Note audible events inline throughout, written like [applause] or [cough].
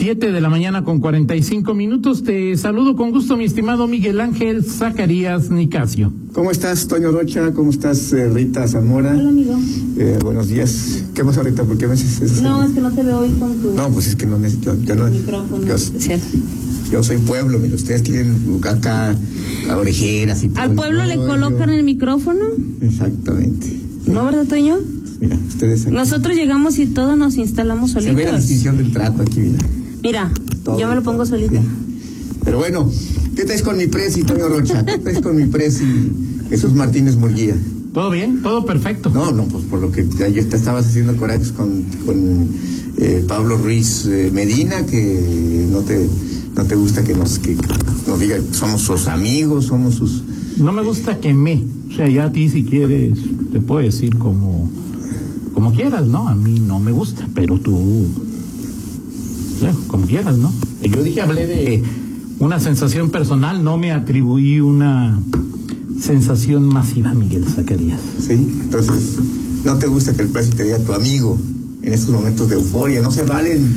7 de la mañana con 45 minutos. Te saludo con gusto, mi estimado Miguel Ángel Zacarías Nicasio. ¿Cómo estás, Toño Rocha? ¿Cómo estás, eh, Rita Zamora? Hola, amigo. Eh, buenos días. ¿Qué pasa, Rita? ¿Por qué me haces eso? No, es que no te veo hoy con tu No, pues es que no necesito. Yo, no, micrófono yo, soy pueblo, mira, ustedes tienen acá orejeras y todo. ¿Al pueblo le colocan el micrófono? Exactamente. ¿No, verdad, Toño? Mira, ustedes aquí. Nosotros llegamos y todos nos instalamos Se ve la solitos. distinción del trato aquí, mira. Mira, Todo. yo me lo pongo solita. Pero bueno, ¿qué traes con mi presi, Toño Rocha? ¿Qué traes con mi presi, Jesús Martínez Murguía? ¿Todo bien? ¿Todo perfecto? No, no, pues por lo que ayer te estabas haciendo corajes con, con eh, Pablo Ruiz eh, Medina, que no te no te gusta que nos que nos diga somos sus amigos, somos sus No me gusta que me. O sea, ya a ti si quieres, te puedo decir como, como quieras, ¿no? A mí no me gusta, pero tú, como quieras, ¿no? Yo dije, hablé de una sensación personal, no me atribuí una sensación masiva, Miguel Zacarías. sí, entonces no te gusta que el presi te diga tu amigo en estos momentos de euforia, no se valen.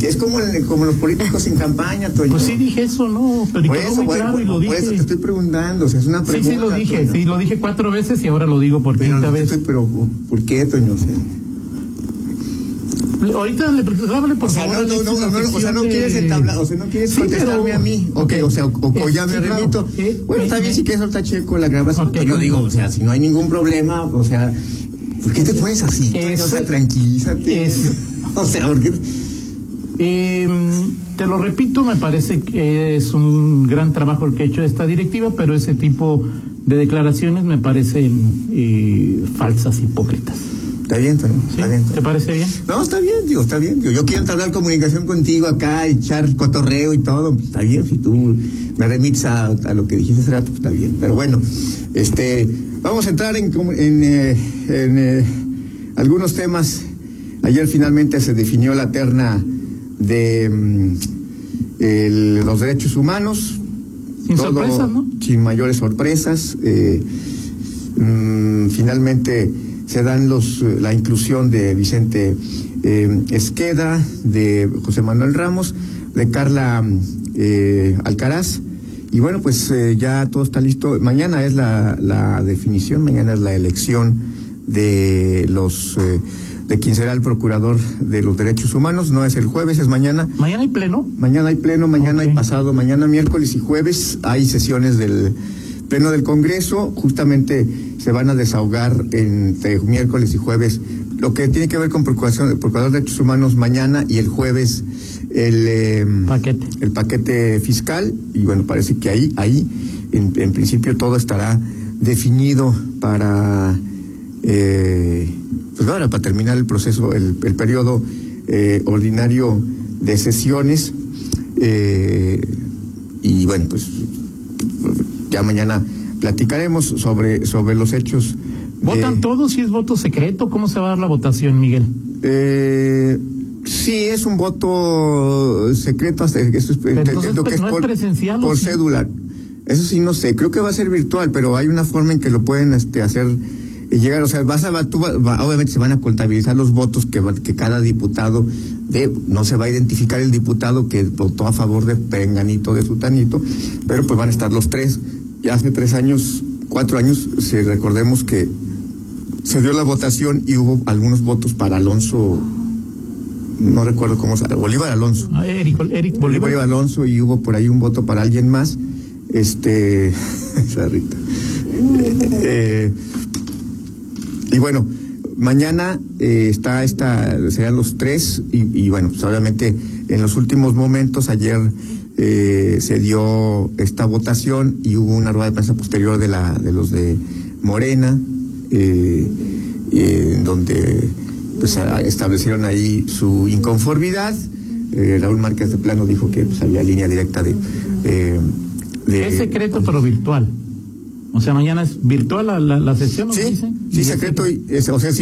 Y es como el- como los políticos en campaña, Toño. Pues sí dije eso, ¿no? Pero por eso, muy por, claro y lo por dije. eso te estoy preguntando, o sea, es una Sí, pregunta. sí lo dije, Toño. sí, lo dije cuatro veces y ahora lo digo por quinta vez. estoy- pero ¿por qué, Toño? O sea, Ahorita le háblale por O sea, favor. no, no, no, no, o sea, no quieres entablar, o sea, no quieres Sí, contestarme pero- a mí. Ok, o sea, o, o- o ya Eh, me sí, remito. Eh, bueno, está bien si quieres soltar checo la grabación. Ok. pero yo digo, o sea, si no hay ningún problema, o sea, ¿por qué te pones así? Es- o sea, tranquilízate. es- [laughs] o sea, ¿por qué? Eh, te lo repito, me parece que es un gran trabajo el que ha hecho esta directiva, pero ese tipo de declaraciones me parecen eh, falsas, hipócritas. Está bien, Toño, ¿Sí? está bien. ¿Te parece bien? No, está bien, digo, está bien. Digo, yo quiero entablar comunicación contigo acá, echar cotorreo y todo. pues, está bien, si tú me remites a, a lo que dijiste hace rato, pues, está bien. Pero bueno, este, vamos a entrar en, en, eh, en, eh, algunos temas. Ayer finalmente se definió la terna de mm, el- los derechos humanos. Sin sorpresas, ¿no? Sin mayores sorpresas. eh, mm, finalmente se dan los eh, la inclusión de Vicente eh, Esqueda, de José Manuel Ramos, de Carla eh, Alcaraz. Y bueno, pues eh, ya todo está listo. Mañana es la, la definición, mañana es la elección de los de quien será el procurador de los derechos humanos. No es el jueves, es mañana. Mañana hay pleno. Mañana hay pleno, mañana hay pasado, mañana miércoles y jueves hay sesiones del pleno del Congreso. Justamente se van a desahogar entre miércoles y jueves lo que tiene que ver con procuración, procurador de derechos humanos mañana y el jueves el eh, Paquete. el paquete fiscal y bueno parece que ahí ahí en, en principio todo estará definido para eh, pues ahora para terminar el proceso el, el periodo eh, ordinario de sesiones eh, y bueno pues ya mañana platicaremos sobre sobre los hechos de- ¿Votan todos si es voto secreto? ¿Cómo se va a dar la votación, Miguel? eh, sí, es un voto secreto, hasta eso es, entonces, entiendo pues, ¿no es presencial por sí? cédula. Eso sí, no sé, creo que va a ser virtual, pero hay una forma en que lo pueden este, hacer y llegar, o sea, vas a, tú va- obviamente se van a contabilizar los votos que, que cada diputado de, no se va a identificar el diputado que votó a favor de Penganito, de Sutanito, pero pues van a estar los tres. Ya hace tres años, cuatro años, si recordemos que se dio la votación y hubo algunos votos para Alonso, no recuerdo cómo se Bolívar Alonso. Ah, Eric, Eric Bolívar. Bolívar Alonso y hubo por ahí un voto para alguien más. Este, [laughs] esa Rita. Eh, y bueno, mañana eh, está esta, serán los tres y, y bueno, pues obviamente en los últimos momentos ayer eh, se dio esta votación y hubo una rueda de prensa posterior de la de los de Morena, eh, eh, donde pues, establecieron ahí su inconformidad. Eh, Raúl Márquez de Plano dijo que pues, había línea directa de, eh, de- Es secreto, pero virtual. O sea, mañana es virtual la, la, la sesión, ¿no Sí, dicen? sí, secreto, y, es- o sea, o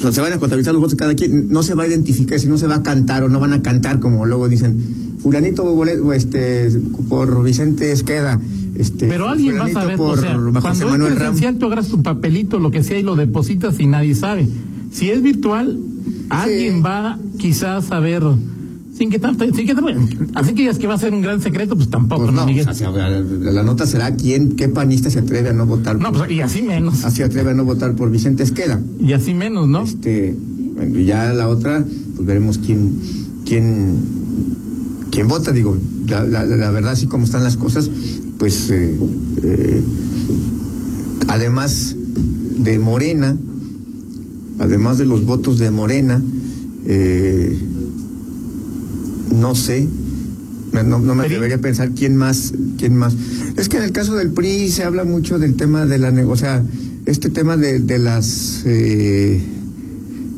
sea, se van a contabilizar los votos de cada quien, no se va a identificar, si no se va a cantar o no van a cantar como luego dicen, fulanito este, por Vicente Esqueda. Este, Pero alguien va a saber, por o sea, José cuando es Manuel Ramos. presencial tú agarras tu papelito, lo que sea, y lo depositas y nadie sabe. Si es virtual, alguien va quizás a saber, sin que tanto, sin que así que digas que va a ser un gran secreto, pues tampoco, Pues ¿no, no, Miguel? o sea, la, la nota será quién, qué panista se atreve a no votar. No, por- pues y así menos, así atreve a no votar por Vicente Esqueda. y así menos, ¿no? Este, bueno, y ya la otra, pues veremos quién, quién, quién vota. Digo, la, la, la verdad, así como están las cosas, pues eh, eh, además de Morena, además de los votos de Morena, eh, no sé, no, no me debería pensar quién más, quién más. Es que en el caso del PRI se habla mucho del tema de la, ne- o sea, este tema de, de las, eh,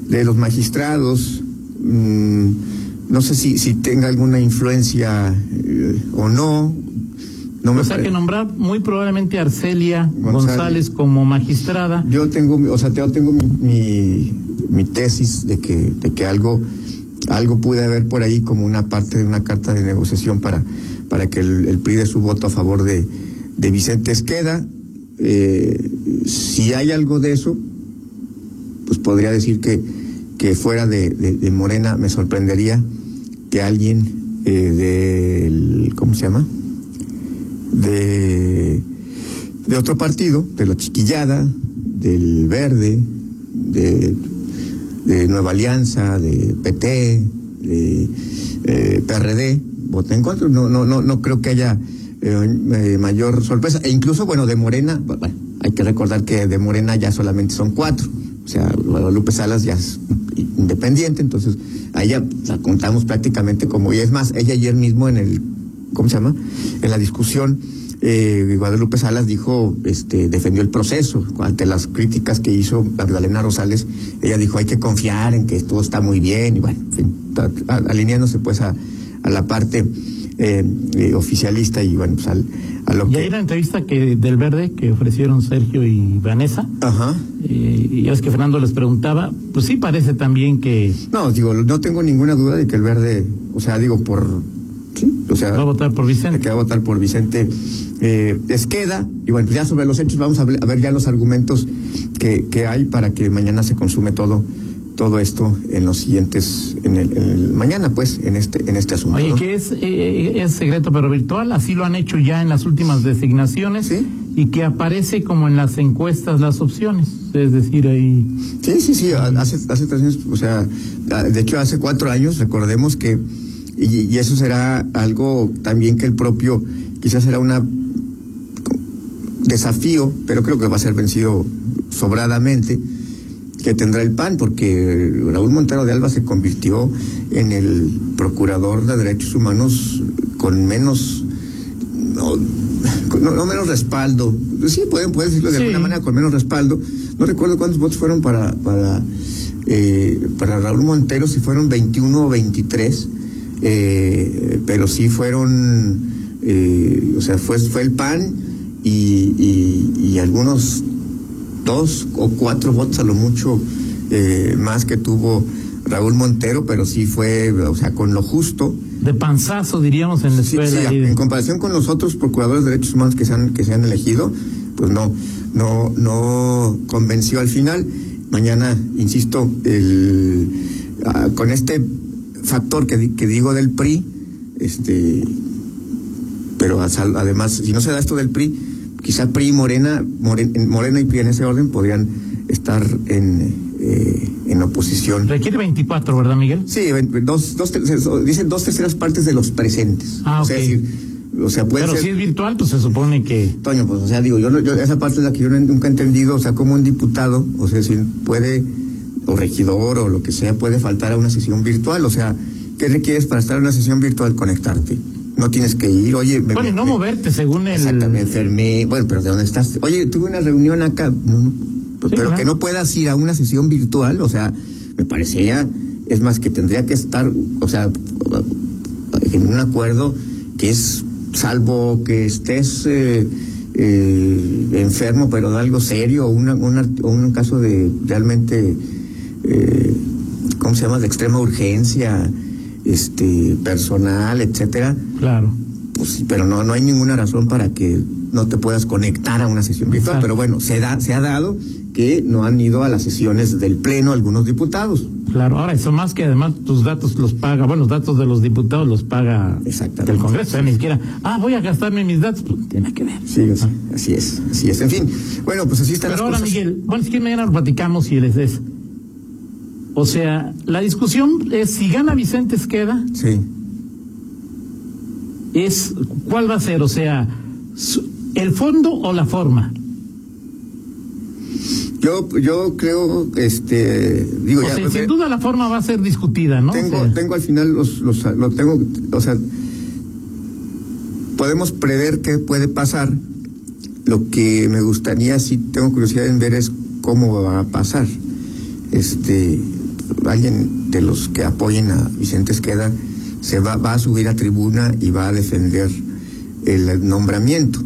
de los magistrados, mm, no sé si, si tenga alguna influencia eh, o no. No me O sea pare- que nombrar muy probablemente a Arcelia González. González, como magistrada. Yo tengo, o sea, yo tengo mi, mi, mi tesis de que, de que algo, algo pude haber por ahí como una parte de una carta de negociación para, para que el, el PRI dé su voto a favor de, de Vicente Esqueda. Eh, si hay algo de eso, pues podría decir que, que fuera de, de- de Morena me sorprendería que alguien eh, del, ¿cómo se llama? De, de otro partido, de la chiquillada, del verde, de, Nueva Alianza, de PT, de eh, PRD, voté en contra. No, no, no, no creo que haya eh, eh, mayor sorpresa. E incluso, bueno, de Morena, hay que recordar que de Morena ya solamente son cuatro. O sea, Guadalupe Salas ya es independiente, entonces a ella la contamos prácticamente como, y es más, ella ayer mismo en el, ¿cómo se llama? En la discusión, eh, Guadalupe Salas dijo, este, defendió el proceso ante las críticas que hizo Magdalena Rosales. Ella dijo, hay que confiar en que todo está muy bien, y bueno, alineándose pues a la parte eh, eh, oficialista y bueno, pues al- a lo Y que. ahí la entrevista que del Verde que ofrecieron Sergio y Vanessa, Ajá. eh, y es que Fernando les preguntaba, pues sí parece también que No, digo, no tengo ninguna duda de que el verde, o sea, digo, por. Sí, o sea. va a votar por Vicente. que va a votar por Vicente eh, Esqueda. Y bueno, pues ya sobre los hechos vamos a ver, a ver ya los argumentos que, que hay para que mañana se consume todo todo esto en los siguientes, en el, en el- mañana pues, en este, en este asunto. Oye, ¿no? que es, eh, es secreto pero virtual, así lo han hecho ya en las últimas designaciones Sí. y que aparece como en las encuestas las opciones, es decir, ahí... Sí, sí, sí, hace, hace tres años, o sea, de hecho hace cuatro años, recordemos que, y, y eso será algo también que el propio, quizás será una desafío, pero creo que va a ser vencido sobradamente, que tendrá el PAN, porque Raúl Montero de Alba se convirtió en el procurador de derechos humanos con menos, no, con- no, no menos respaldo, sí, pueden, pueden decirlo de Sí. alguna manera, con menos respaldo. No recuerdo cuántos votos fueron para, para, eh, para Raúl Montero, si fueron 21 o 23, eh, pero sí fueron, eh, o sea, fue, fue el PAN y, y, y algunos dos o cuatro votos a lo mucho eh, más que tuvo Raúl Montero, pero sí fue, o sea, con lo justo. De panzazo, diríamos, en la Sí, escuela. sí, de- en comparación con los otros procuradores de derechos humanos que se han, que se han elegido, pues no, no, no convenció al final. Mañana, insisto, el, ah, con este factor que, que digo del PRI, este, pero además, si no se da esto del PRI, quizá PRI y Morena, Moren- Morena y PRI en ese orden podrían estar en, eh, en oposición. Requiere 24, ¿verdad, Miguel? Sí, dos, dos, dicen dos terceras partes de los presentes. Ah, o sea, o sea, puede Pero ser. si es virtual, pues se supone que... Toño, pues, o sea, digo, yo, yo esa parte es la que yo nunca he entendido, o sea, como un diputado, o sea, si puede, o regidor, o lo que sea, puede faltar a una sesión virtual, o sea, ¿qué requieres para estar en una sesión virtual? Conectarte. No tienes que ir, oye, me, Bueno, no me- moverte según el... Me enfermé, bueno, pero ¿de dónde estás? Oye, tuve una reunión acá, no, Sí, pero que no puedas ir a una sesión virtual, o sea, me parecía, es más, que tendría que estar, o sea, en un acuerdo que es, salvo que estés eh, eh, enfermo, pero de algo serio, o, una, un caso de realmente, eh, ¿cómo se llama?, de extrema urgencia, este personal, etcétera, Claro. pues sí, pero no, no hay ninguna razón para que no te puedas conectar a una sesión virtual. Pero bueno, se da, se ha dado que no han ido a las sesiones del pleno algunos diputados. Claro, ahora eso más que además tus datos los paga, bueno, los datos de los diputados los paga Exactamente. el Congreso, ni siquiera, ah, voy a gastarme mis datos, pues tiene que ver. Sí, sea, así es, así es. En fin, bueno, pues así están Pero las ahora, cosas. Miguel, bueno, es que mañana lo platicamos y les es. O sea, la discusión es si gana Vicente Esqueda, Sí. es cuál va a ser, o sea, el fondo o la forma. Yo, yo creo, este, digo, O ya, sea, sin duda la forma va a ser discutida, ¿no? O tengo, sea, tengo al final los, los, lo tengo, o sea, podemos prever qué puede pasar. Lo que me gustaría, si tengo curiosidad en ver es cómo va a pasar. Este, alguien de los que apoyen a Vicente Esqueda se va, va a subir a tribuna y va a defender el nombramiento.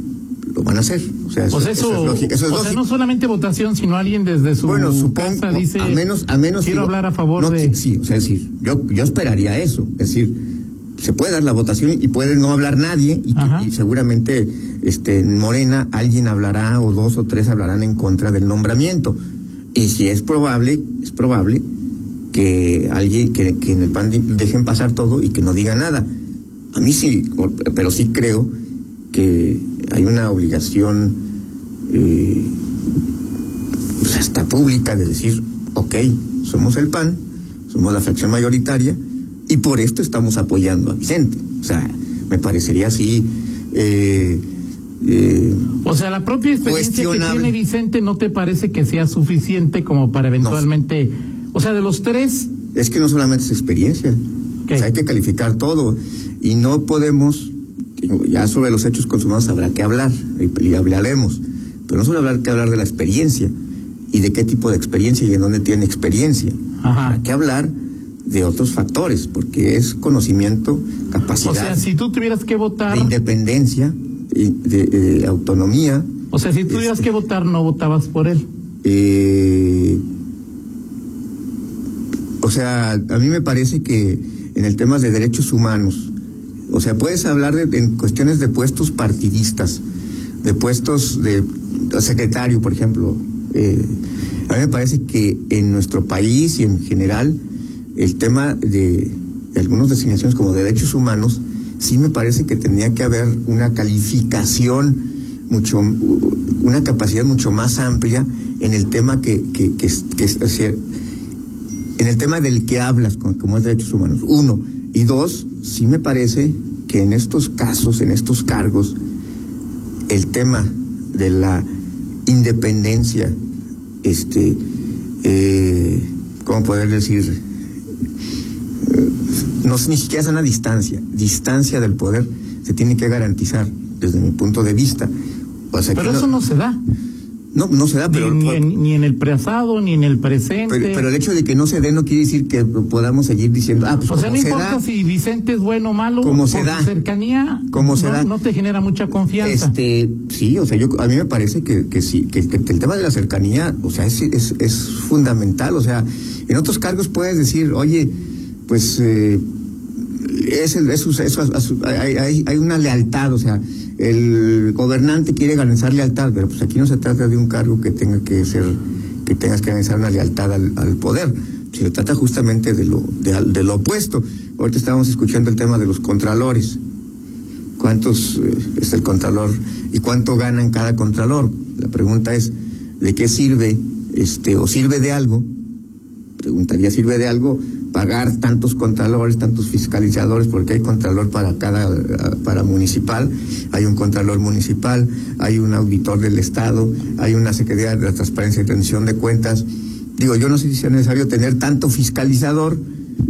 Lo van a hacer. O sea, eso, es lógico. Eso es o sea, lógico. no solamente votación, sino alguien desde su Bueno, supongo, casa dice, a menos, a menos quiero digo, hablar a favor no, de... Sí, o sea, es decir, yo, yo esperaría eso, es decir, se puede dar la votación y puede no hablar nadie y, que- y seguramente, este, en Morena alguien hablará o dos o tres hablarán en contra del nombramiento y si es probable, es probable que alguien que, que en el PAN dejen pasar todo y que no diga nada. A mí sí, pero sí creo que hay una obligación eh, pues hasta pública de decir, ok, somos el PAN, somos la fracción mayoritaria y por esto estamos apoyando a Vicente. O sea, me parecería así. Eh, eh, O sea, la propia experiencia que tiene Vicente no te parece que sea suficiente como para eventualmente, o sea, de los tres, es que no solamente es experiencia, ¿Qué? o sea, hay que calificar todo y no podemos, ya sobre los hechos consumados habrá que hablar y, y hablaremos, pero no solo habrá que hablar de la experiencia y de qué tipo de experiencia y en dónde tiene experiencia. Ajá. Habrá que hablar de otros factores, porque es conocimiento, capacidad. o sea, si tú tuvieras que votar, de independencia, de, de autonomía. o sea, si tuvieras que votar, no votabas por él. eh, o sea, a mí me parece que en el tema de derechos humanos, o sea, puedes hablar de, en cuestiones de puestos partidistas, de puestos de, secretario, por ejemplo. eh, a mí me parece que en nuestro país y en general el tema de, de algunas designaciones como derechos humanos, sí me parece que tendría que haber una calificación mucho, una capacidad mucho más amplia en el tema que, que, que, o en el tema del que hablas, como, es derechos humanos. Uno. Y dos, sí me parece que en estos casos, en estos cargos, el tema de la independencia, este, eh, ¿cómo poder decir? Eh, No ni siquiera es una distancia, distancia del poder se tiene que garantizar desde mi punto de vista. O sea, Pero eso no se da, no, no se da, pero, ni en, ni en el pasado, ni en el presente. pero, pero el hecho de que no se dé no quiere decir que podamos seguir diciendo, ah, pues o sea, no se importa da, si Vicente es bueno o malo, Como se da. cercanía, Como se no, da. no te genera mucha confianza. Este, sí, o sea, yo a mí me parece que, que sí, que, que el tema de la cercanía, o sea, es, es, es fundamental. O sea, en otros cargos puedes decir, oye, pues eh, es, es hay, una lealtad, o sea, el gobernante quiere garantizar lealtad, pero pues aquí no se trata de un cargo que tenga que ser, que tengas que garantizar una lealtad al, al poder. Se trata justamente de lo, de, de lo opuesto. Ahorita estábamos escuchando el tema de los contralores cuántos eh, es el contralor y cuánto gana en cada contralor. La pregunta es, ¿de qué sirve, este, o sirve de algo? Preguntaría, ¿sirve de algo pagar tantos contralores, tantos fiscalizadores? Porque hay contralor para cada, para municipal, hay un contralor municipal, hay un auditor del Estado, hay una Secretaría de la Transparencia y Rendición de Cuentas. Digo, yo no sé si sea necesario tener tanto fiscalizador,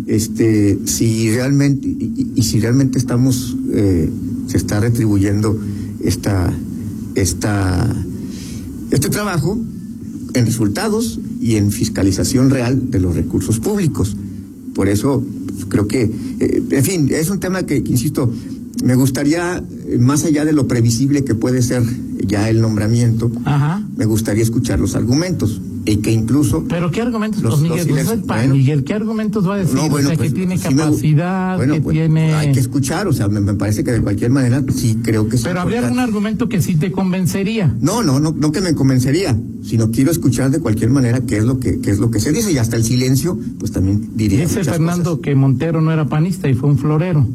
este, si realmente, y si realmente estamos, eh, se está retribuyendo esta, esta, este trabajo en resultados y en fiscalización real de los recursos públicos. Por eso pues, creo que, eh, en fin, es un tema que, que, insisto, me gustaría, eh, más allá de lo previsible que puede ser ya el nombramiento, Ajá. me gustaría escuchar los argumentos. Y que incluso Pero ¿qué argumentos, Los- pues, Miguel? los Pues, bueno. Miguel, ¿qué argumentos va a decir? No, bueno, o sea, pues, que tiene sí me- capacidad, bueno, que pues, tiene... Hay que escuchar, o sea, me, me parece que de cualquier manera sí creo que. Pero habría algún argumento que sí te convencería. No, no, no, no que me convencería, sino quiero escuchar de cualquier manera qué es lo que, qué es lo que se dice y hasta el silencio, pues también diría. Dice Fernando cosas. que Montero no era panista y fue un florero.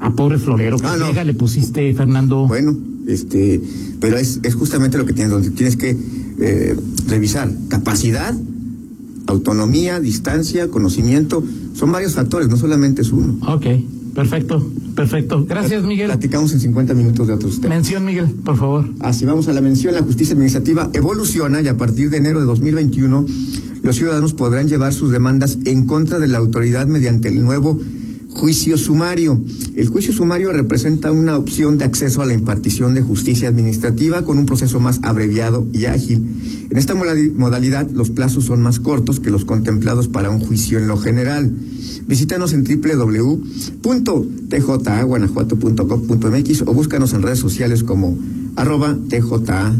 A pobre florero, que Ah, no. llega le pusiste, Fernando. Bueno, este, pero es, es justamente lo que tienes, donde tienes que eh, revisar capacidad, autonomía, distancia, conocimiento, son varios factores, no solamente es uno. Ok, perfecto, perfecto. Gracias, Miguel. Platicamos en 50 minutos de otros temas. Mención, Miguel, por favor. Así vamos a la mención, la justicia administrativa evoluciona y a partir de enero de 2021 los ciudadanos podrán llevar sus demandas en contra de la autoridad mediante el nuevo juicio sumario. El juicio sumario representa una opción de acceso a la impartición de justicia administrativa con un proceso más abreviado y ágil. En esta modali- modalidad los plazos son más cortos que los contemplados para un juicio en lo general. Visítanos en www.tjaguanajuato.gov.mx o búscanos en redes sociales como arroba TJA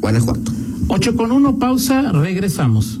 Guanajuato. 8 con 1, pausa, regresamos.